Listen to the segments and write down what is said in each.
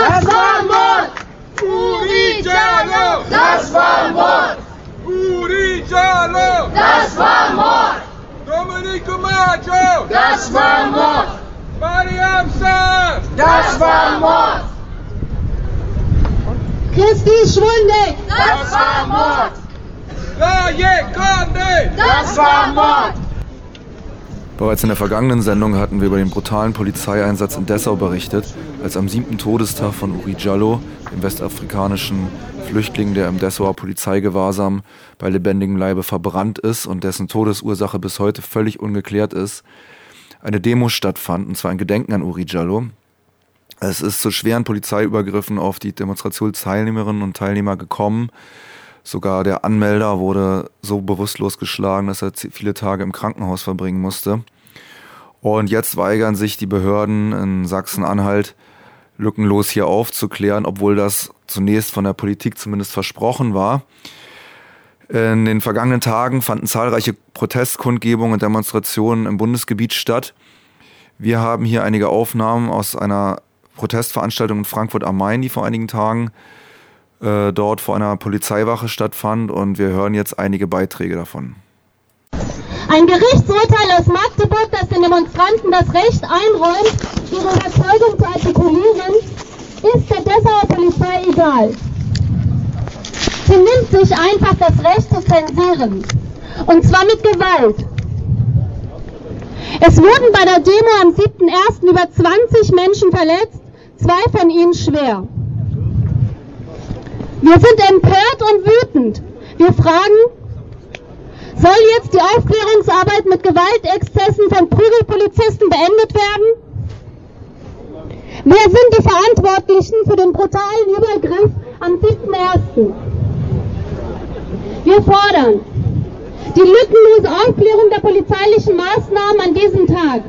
Das war Mord! Uri Jallo! Das war Mord! Uri Jallo! Das war Mord! Domenico Maggio! Das war Mord! Mariam Saar! Das war Mord! Christi Schwunde! Das war Mord! Laie Conde! Das war Mord! Bereits in der vergangenen Sendung hatten wir über den brutalen Polizeieinsatz in Dessau berichtet, als am siebten Todestag von Uri Jallo, dem westafrikanischen Flüchtling, der im Dessauer Polizeigewahrsam bei lebendigem Leibe verbrannt ist und dessen Todesursache bis heute völlig ungeklärt ist, eine Demo stattfand, und zwar ein Gedenken an Uri Jallo. Es ist zu schweren Polizeiübergriffen auf die Demonstrationsteilnehmerinnen und Teilnehmer gekommen. Sogar der Anmelder wurde so bewusstlos geschlagen, dass er viele Tage im Krankenhaus verbringen musste. Und jetzt weigern sich die Behörden in Sachsen-Anhalt lückenlos hier aufzuklären, obwohl das zunächst von der Politik zumindest versprochen war. In den vergangenen Tagen fanden zahlreiche Protestkundgebungen und Demonstrationen im Bundesgebiet statt. Wir haben hier einige Aufnahmen aus einer Protestveranstaltung in Frankfurt am Main, die vor einigen Tagen äh, dort vor einer Polizeiwache stattfand und wir hören jetzt einige Beiträge davon. Ein Gerichtsurteil aus Magdeburg, das den Demonstranten das Recht einräumt, ihre Überzeugung zu artikulieren, ist der Dessauer Polizei egal. Sie nimmt sich einfach das Recht zu zensieren. Und zwar mit Gewalt. Es wurden bei der Demo am 7.1. über 20 Menschen verletzt, zwei von ihnen schwer. Wir sind empört und wütend. Wir fragen, soll jetzt die Aufklärungsarbeit mit Gewaltexzessen von Prügelpolizisten beendet werden? Wer sind die Verantwortlichen für den brutalen Übergriff am 7.1.? Wir fordern die lückenlose Aufklärung der polizeilichen Maßnahmen an diesem Tag.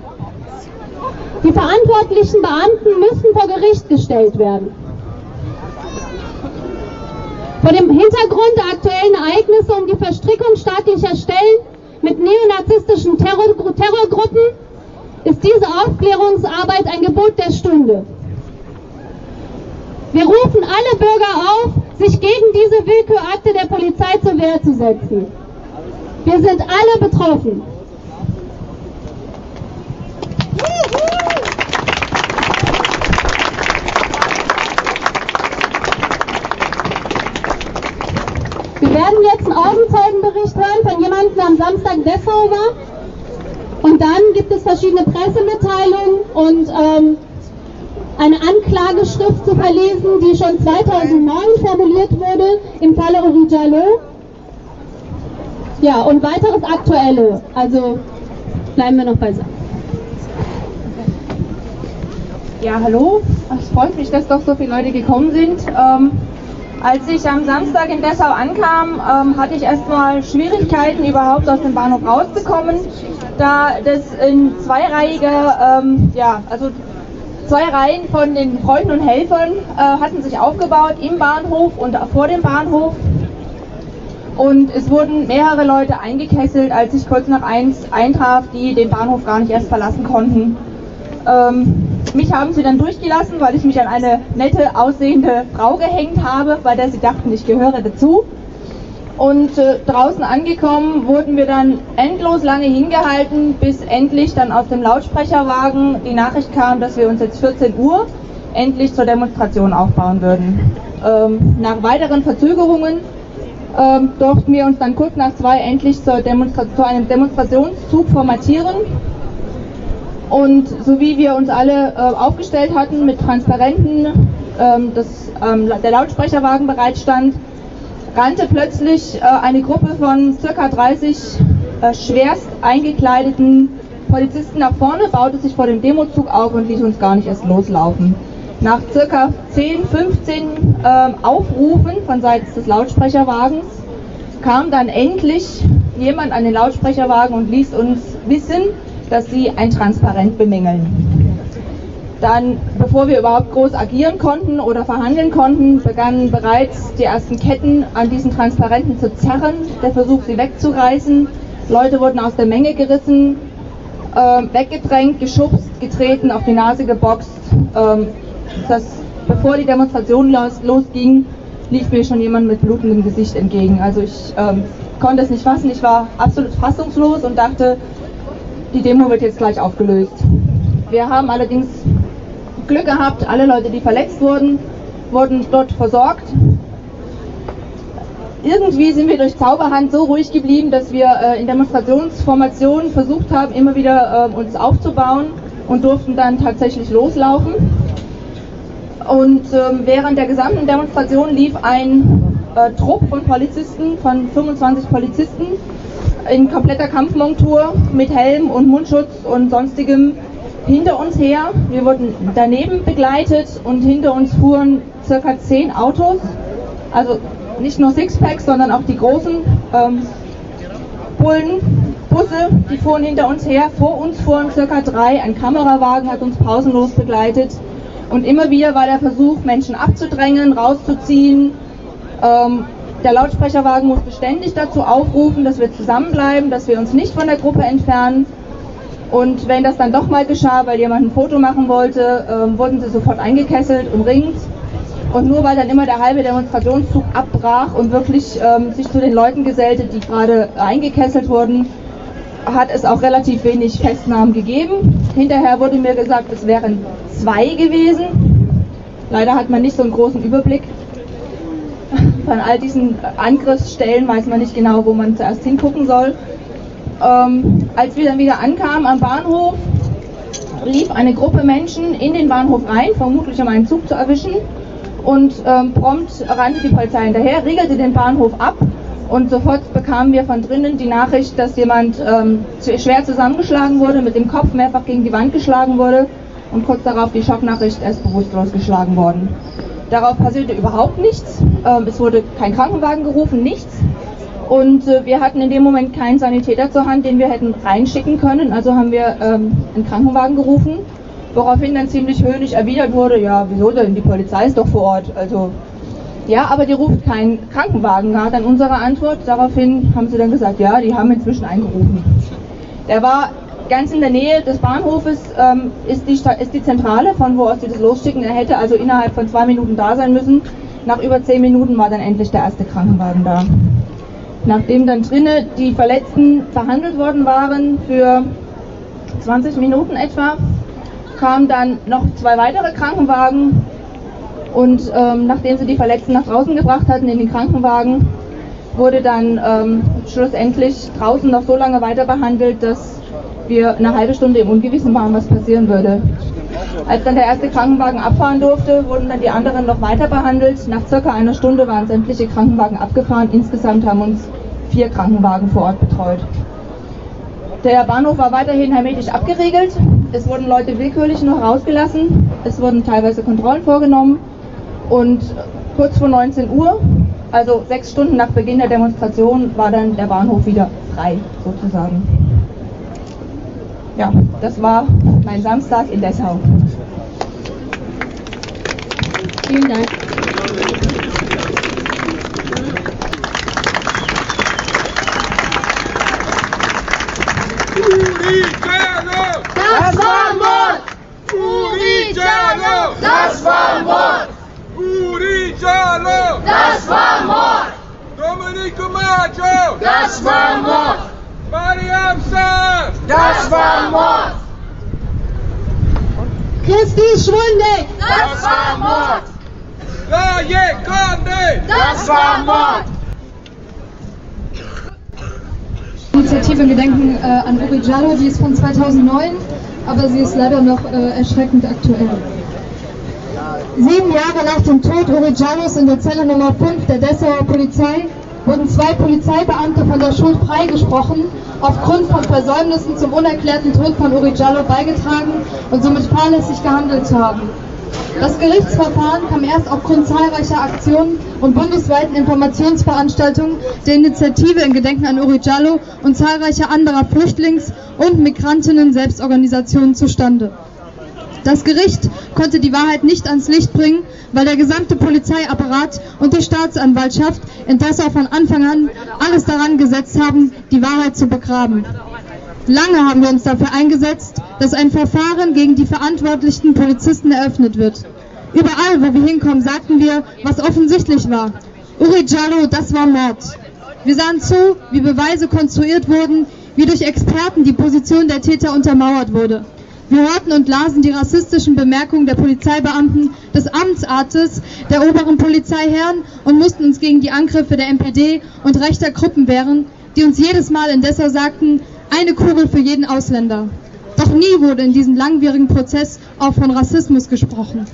Die verantwortlichen Beamten müssen vor Gericht gestellt werden. Vor dem Hintergrund der aktuellen Ereignisse um die Verstrickung staatlicher Stellen mit neonazistischen Terror Terrorgruppen ist diese Aufklärungsarbeit ein Gebot der Stunde. Wir rufen alle Bürger auf, sich gegen diese Willkürakte der Polizei zur Wehr zu setzen. Wir sind alle betroffen. Wir werden jetzt einen Augenzeugenbericht hören der am Samstag Dessau war. Und dann gibt es verschiedene Pressemitteilungen und ähm, eine Anklageschrift zu verlesen, die schon 2009 formuliert wurde im Falle Uri Jallo. Ja, und weiteres Aktuelle. Also bleiben wir noch bei Sachen. Ja, hallo. Es freut mich, dass doch so viele Leute gekommen sind. Ähm, als ich am Samstag in Dessau ankam, ähm, hatte ich erstmal Schwierigkeiten, überhaupt aus dem Bahnhof rauszukommen, da das in zweireihiger, ähm, ja, also zwei Reihen von den Freunden und Helfern äh, hatten sich aufgebaut im Bahnhof und vor dem Bahnhof. Und es wurden mehrere Leute eingekesselt, als ich kurz nach eins eintraf, die den Bahnhof gar nicht erst verlassen konnten. Ähm, mich haben sie dann durchgelassen, weil ich mich an eine nette aussehende Frau gehängt habe, bei der sie dachten, ich gehöre dazu. Und äh, draußen angekommen wurden wir dann endlos lange hingehalten, bis endlich dann aus dem Lautsprecherwagen die Nachricht kam, dass wir uns jetzt 14 Uhr endlich zur Demonstration aufbauen würden. Ähm, nach weiteren Verzögerungen ähm, durften wir uns dann kurz nach zwei endlich zur zu einem Demonstrationszug formatieren. Und so wie wir uns alle äh, aufgestellt hatten mit Transparenten, ähm, dass ähm, der Lautsprecherwagen bereitstand, rannte plötzlich äh, eine Gruppe von circa 30 äh, schwerst eingekleideten Polizisten nach vorne, baute sich vor dem Demozug auf und ließ uns gar nicht erst loslaufen. Nach circa 10, 15 äh, Aufrufen von seitens des Lautsprecherwagens kam dann endlich jemand an den Lautsprecherwagen und ließ uns wissen, dass sie ein Transparent bemängeln. Dann, bevor wir überhaupt groß agieren konnten oder verhandeln konnten, begannen bereits die ersten Ketten an diesen Transparenten zu zerren, der Versuch, sie wegzureißen. Leute wurden aus der Menge gerissen, äh, weggedrängt, geschubst, getreten, auf die Nase geboxt. Ähm, das bevor die Demonstration los, losging, lief mir schon jemand mit blutendem Gesicht entgegen. Also ich ähm, konnte es nicht fassen, ich war absolut fassungslos und dachte, die Demo wird jetzt gleich aufgelöst. Wir haben allerdings Glück gehabt, alle Leute, die verletzt wurden, wurden dort versorgt. Irgendwie sind wir durch Zauberhand so ruhig geblieben, dass wir äh, in Demonstrationsformationen versucht haben, immer wieder äh, uns aufzubauen und durften dann tatsächlich loslaufen. Und ähm, während der gesamten Demonstration lief ein äh, Trupp von Polizisten, von 25 Polizisten, in kompletter Kampfmontur mit Helm und Mundschutz und sonstigem hinter uns her. Wir wurden daneben begleitet und hinter uns fuhren circa zehn Autos. Also nicht nur Sixpacks, sondern auch die großen ähm, Bullen, Busse, die fuhren hinter uns her. Vor uns fuhren circa drei. Ein Kamerawagen hat uns pausenlos begleitet. Und immer wieder war der Versuch, Menschen abzudrängen, rauszuziehen. Ähm, der Lautsprecherwagen musste ständig dazu aufrufen, dass wir zusammenbleiben, dass wir uns nicht von der Gruppe entfernen. Und wenn das dann doch mal geschah, weil jemand ein Foto machen wollte, ähm, wurden sie sofort eingekesselt, umringt. Und nur weil dann immer der halbe Demonstrationszug abbrach und wirklich ähm, sich zu den Leuten gesellte, die gerade eingekesselt wurden, hat es auch relativ wenig Festnahmen gegeben. Hinterher wurde mir gesagt, es wären zwei gewesen. Leider hat man nicht so einen großen Überblick. Von all diesen Angriffsstellen weiß man nicht genau, wo man zuerst hingucken soll. Ähm, als wir dann wieder ankamen am Bahnhof, lief eine Gruppe Menschen in den Bahnhof rein, vermutlich um einen Zug zu erwischen. Und ähm, prompt rannte die Polizei hinterher, riegelte den Bahnhof ab und sofort bekamen wir von drinnen die Nachricht, dass jemand ähm, schwer zusammengeschlagen wurde, mit dem Kopf mehrfach gegen die Wand geschlagen wurde und kurz darauf die Schocknachricht, er ist bewusstlos geschlagen worden. Darauf passierte überhaupt nichts. Ähm, es wurde kein Krankenwagen gerufen, nichts. Und äh, wir hatten in dem Moment keinen Sanitäter zur Hand, den wir hätten reinschicken können. Also haben wir ähm, einen Krankenwagen gerufen, woraufhin dann ziemlich höhnisch erwidert wurde, ja, wieso denn, die Polizei ist doch vor Ort. Also ja, aber die ruft keinen Krankenwagen, war dann unsere Antwort. Daraufhin haben sie dann gesagt, ja, die haben inzwischen eingerufen. Der war ganz in der Nähe des Bahnhofes, ähm, ist, die, ist die Zentrale, von wo aus sie das losschicken. Er hätte also innerhalb von zwei Minuten da sein müssen. Nach über zehn Minuten war dann endlich der erste Krankenwagen da. Nachdem dann drinnen die Verletzten behandelt worden waren für 20 Minuten etwa, kamen dann noch zwei weitere Krankenwagen und ähm, nachdem sie die Verletzten nach draußen gebracht hatten in den Krankenwagen, wurde dann ähm, schlussendlich draußen noch so lange weiter behandelt, dass wir eine halbe Stunde im Ungewissen waren, was passieren würde. Als dann der erste Krankenwagen abfahren durfte, wurden dann die anderen noch weiter behandelt. Nach circa einer Stunde waren sämtliche Krankenwagen abgefahren. Insgesamt haben uns vier Krankenwagen vor Ort betreut. Der Bahnhof war weiterhin hermetisch abgeriegelt. Es wurden Leute willkürlich noch rausgelassen. Es wurden teilweise Kontrollen vorgenommen. Und kurz vor 19 Uhr, also sechs Stunden nach Beginn der Demonstration, war dann der Bahnhof wieder frei, sozusagen. Ja, das war mein Samstag in Dessau. Vielen Dank. Das war Mord! Urigello! Das war Mord! Urigello! Das war Mord! Domenico Maggio! Das war Mord! Sam! Das war Mord! Christi Schwunde! Das war Mord! Laie Conde! Das war Mord! Initiative im Gedenken äh, an Uri Jallo, die ist von 2009, aber sie ist leider noch äh, erschreckend aktuell. Sieben Jahre nach dem Tod Uri Jallos in der Zelle Nummer 5 der Dessauer Polizei wurden zwei Polizeibeamte von der Schuld freigesprochen, aufgrund von Versäumnissen zum unerklärten Tod von Uri Jallo beigetragen und somit fahrlässig gehandelt zu haben. Das Gerichtsverfahren kam erst aufgrund zahlreicher Aktionen und bundesweiten Informationsveranstaltungen der Initiative in Gedenken an Uri Jallo und zahlreicher anderer Flüchtlings- und Migrantinnen-Selbstorganisationen zustande. Das Gericht konnte die Wahrheit nicht ans Licht bringen, weil der gesamte Polizeiapparat und die Staatsanwaltschaft in Dessau von Anfang an alles daran gesetzt haben, die Wahrheit zu begraben. Lange haben wir uns dafür eingesetzt, dass ein Verfahren gegen die verantwortlichen Polizisten eröffnet wird. Überall, wo wir hinkommen, sagten wir, was offensichtlich war. Uri Jallo, das war Mord. Wir sahen zu, wie Beweise konstruiert wurden, wie durch Experten die Position der Täter untermauert wurde. Wir hörten und lasen die rassistischen Bemerkungen der Polizeibeamten, des Amtsarztes, der oberen Polizeiherren und mussten uns gegen die Angriffe der NPD und rechter Gruppen wehren, die uns jedes Mal in Dessau sagten, eine Kugel für jeden Ausländer. Doch nie wurde in diesem langwierigen Prozess auch von Rassismus gesprochen.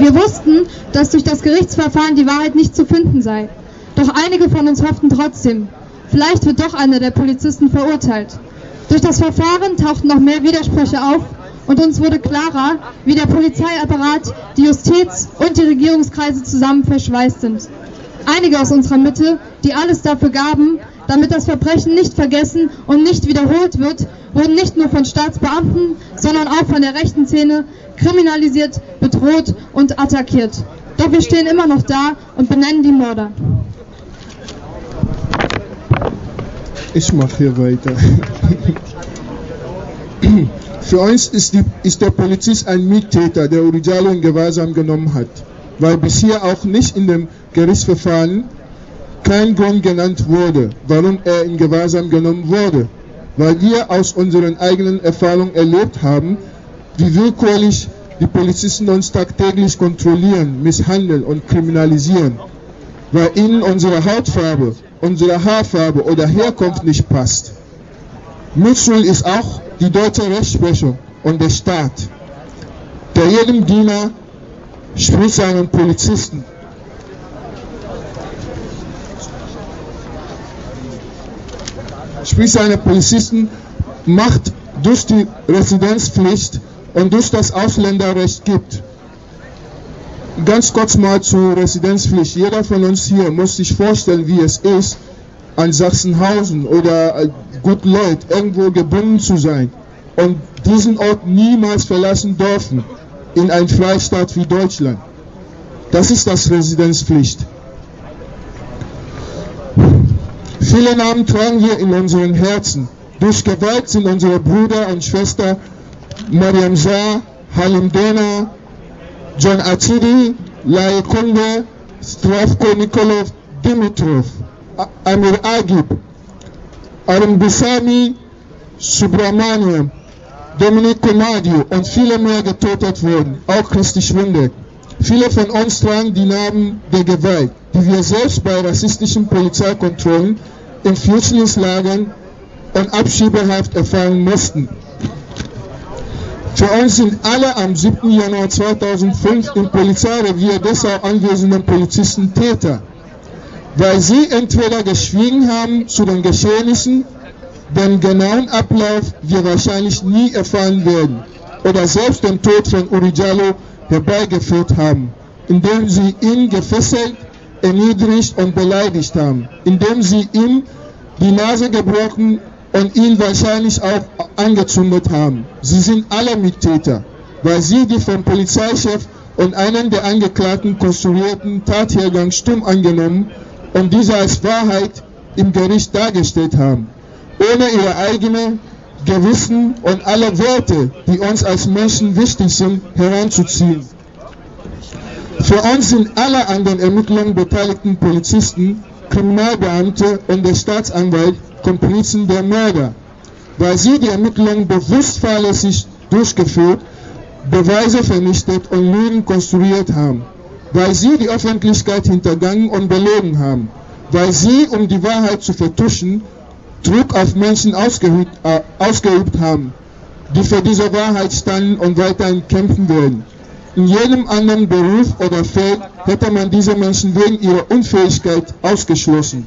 Wir wussten, dass durch das Gerichtsverfahren die Wahrheit nicht zu finden sei. Doch einige von uns hofften trotzdem, vielleicht wird doch einer der Polizisten verurteilt. Durch das Verfahren tauchten noch mehr Widersprüche auf und uns wurde klarer, wie der Polizeiapparat, die Justiz und die Regierungskreise zusammen verschweißt sind. Einige aus unserer Mitte, die alles dafür gaben, damit das Verbrechen nicht vergessen und nicht wiederholt wird, wurden nicht nur von Staatsbeamten, sondern auch von der rechten Szene kriminalisiert, bedroht und attackiert. Doch wir stehen immer noch da und benennen die Mörder. Ich mache hier weiter. Für uns ist, die, ist, der Polizist ein Mittäter, der Urijallo in Gewahrsam genommen hat, weil bisher auch nicht in dem Gerichtsverfahren kein Grund genannt wurde, warum er in Gewahrsam genommen wurde, weil wir aus unseren eigenen Erfahrungen erlebt haben, wie willkürlich die Polizisten uns tagtäglich kontrollieren, misshandeln und kriminalisieren, weil ihnen unsere Hautfarbe, unsere Haarfarbe oder Herkunft nicht passt. Mitschuld ist auch die deutsche Rechtsprechung und der Staat, der jedem Diener, sprich seinen Polizisten, sprich seine Polizisten, Macht durch die Residenzpflicht und durch das Ausländerrecht gibt. Ganz kurz mal zur Residenzpflicht. Jeder von uns hier muss sich vorstellen, wie es ist, an Sachsenhausen oder Good Lloyd irgendwo gebunden zu sein und diesen Ort niemals verlassen dürfen in ein Freistaat wie Deutschland. Das ist das Residenzpflicht. Viele Namen tragen wir in unseren Herzen. Durch Gewalt sind unsere Brüder und Schwestern Mariam Shah, Halim Dena, John Achidi, Lai Kunde, Stravko Nikolov, Dimitrov, Amir Agib, Aram Bisami, Subramaniam, Dominik Komadio und viele mehr getötet wurden, auch Christi Schwinde. Viele von uns tragen die Namen der Gewalt, die wir selbst bei rassistischen Polizeikontrollen in Flüchtlingslagern und Abschiebehaft erfahren mussten. Für uns sind alle am 7. Januar 2005 im Polizeirevier Dessau anwesenden Polizisten Täter, weil sie entweder geschwiegen haben zu den Geschehnissen, den genauen Ablauf wir wahrscheinlich nie erfahren werden, oder selbst den Tod von Urijallo herbeigeführt haben, indem sie ihn gefesselt, erniedrigt und beleidigt haben, indem sie ihm die Nase gebrochen und ihn wahrscheinlich auch angezündet haben. Sie sind alle Mittäter, weil sie die vom Polizeichef und einen der Angeklagten konstruierten Tathergang stumm angenommen und diese als Wahrheit im Gericht dargestellt haben, ohne ihre eigene Gewissen und alle Werte, die uns als Menschen wichtig sind, heranzuziehen. Für uns sind alle an den Ermittlungen beteiligten Polizisten, Kriminalbeamte und der Staatsanwalt Komplizen der Mörder, weil sie die Ermittlungen bewusst fahrlässig durchgeführt, Beweise vernichtet und Lügen konstruiert haben, weil sie die Öffentlichkeit hintergangen und belogen haben, weil sie, um die Wahrheit zu vertuschen, Druck auf Menschen ausgeübt, äh, ausgeübt haben, die für diese Wahrheit standen und weiterhin kämpfen werden. In jedem anderen Beruf oder Feld hätte man diese Menschen wegen ihrer Unfähigkeit ausgeschlossen.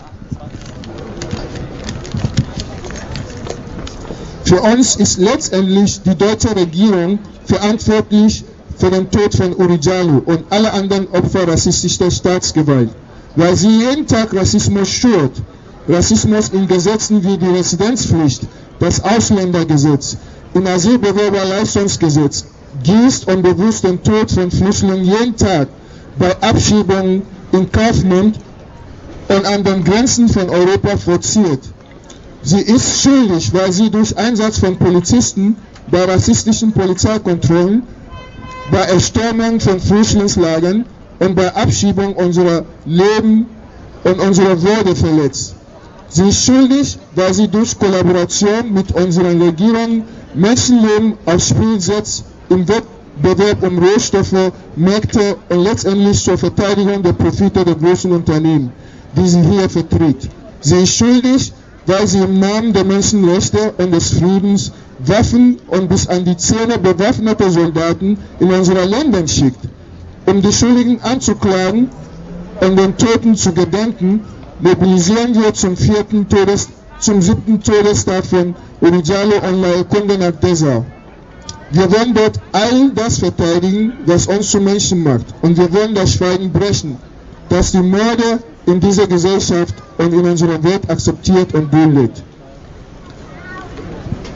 Für uns ist letztendlich die deutsche Regierung verantwortlich für den Tod von Urijalu und alle anderen Opfer rassistischer Staatsgewalt, weil sie jeden Tag Rassismus schürt. Rassismus in Gesetzen wie die Residenzpflicht, das Ausländergesetz, im Asylbewerberleistungsgesetz, gießt und bewusst den Tod von Flüchtlingen jeden Tag bei Abschiebungen in Kauf nimmt und an den Grenzen von Europa forciert. Sie ist schuldig, weil sie durch Einsatz von Polizisten bei rassistischen Polizeikontrollen bei Erstürmung von Flüchtlingslagern und bei Abschiebung unserer Leben und unserer Würde verletzt. Sie ist schuldig, weil sie durch Kollaboration mit unseren Regierungen Menschenleben aufs Spiel setzt im Wettbewerb um Rohstoffe, Märkte und letztendlich zur Verteidigung der Profite der großen Unternehmen, die sie hier vertritt. Sie ist schuldig, weil sie im Namen der Menschenrechte und des Friedens Waffen und bis an die Zähne bewaffnete Soldaten in unsere Länder schickt. Um die Schuldigen anzuklagen und den Toten zu gedenken, mobilisieren wir zum vierten Todes, zum siebten Todestag von Urijalo und Laekunde nach Dessau. Wir wollen dort all das verteidigen, was uns zu Menschen macht. Und wir wollen das Schweigen brechen, das die Morde in dieser Gesellschaft und in unserer Welt akzeptiert und duldet.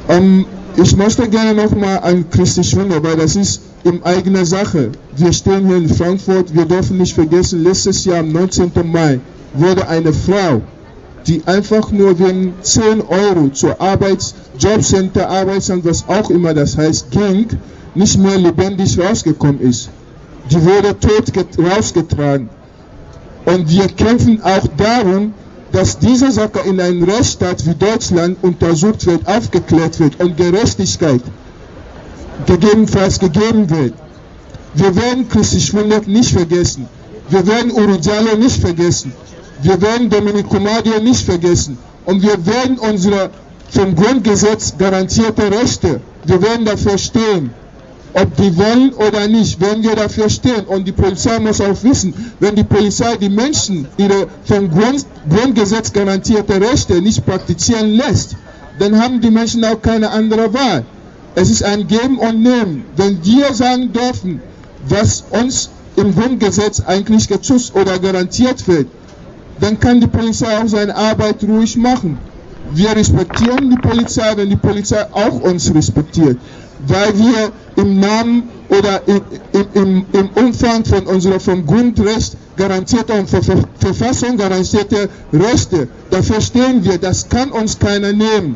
Ähm, ich möchte gerne nochmal an Christi Schwinde, weil das ist in eigener Sache. Wir stehen hier in Frankfurt, wir dürfen nicht vergessen, letztes Jahr am 19. Mai wurde eine Frau, die einfach nur wegen 10 Euro zur Arbeits-, Jobcenter, Arbeitsamt, was auch immer das heißt, ging, nicht mehr lebendig rausgekommen ist. Die wurde tot rausgetragen. Und wir kämpfen auch darum, dass diese Sache in einem Rechtsstaat wie Deutschland untersucht wird, aufgeklärt wird und Gerechtigkeit gegebenenfalls gegeben wird. Wir werden Christi Schwindert nicht vergessen. Wir werden Urugialo nicht vergessen. Wir werden Dominico Madio nicht vergessen. Und wir werden unsere vom Grundgesetz garantierte Rechte, wir werden dafür stehen. Ob die wollen oder nicht, werden wir dafür stehen. Und die Polizei muss auch wissen, wenn die Polizei die Menschen ihre vom Grund, Grundgesetz garantierte Rechte nicht praktizieren lässt, dann haben die Menschen auch keine andere Wahl. Es ist ein Geben und Nehmen. Wenn wir sagen dürfen, was uns im Grundgesetz eigentlich geschützt oder garantiert wird, dann kann die Polizei auch seine Arbeit ruhig machen. Wir respektieren die Polizei, wenn die Polizei auch uns respektiert, weil wir im Namen oder im, im, im Umfang von unserer vom Grundrecht garantierter und Ver Verfassung garantierte Rechte, dafür stehen wir, das kann uns keiner nehmen.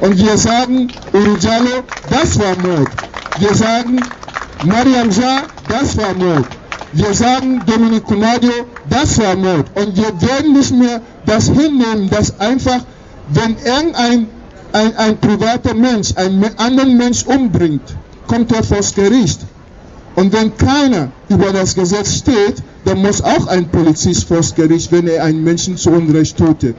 Und wir sagen, Urujalo, das war Mord. Wir sagen, Mariam Shah, das war Mord. Wir sagen, Dominic Kunadio, das war Mord. Und wir werden nicht mehr das hinnehmen, dass einfach, wenn irgendein ein, ein privater Mensch einen anderen Mensch umbringt, kommt er vors Gericht. Und wenn keiner über das Gesetz steht, dann muss auch ein Polizist vors Gericht, wenn er einen Menschen zu Unrecht tötet.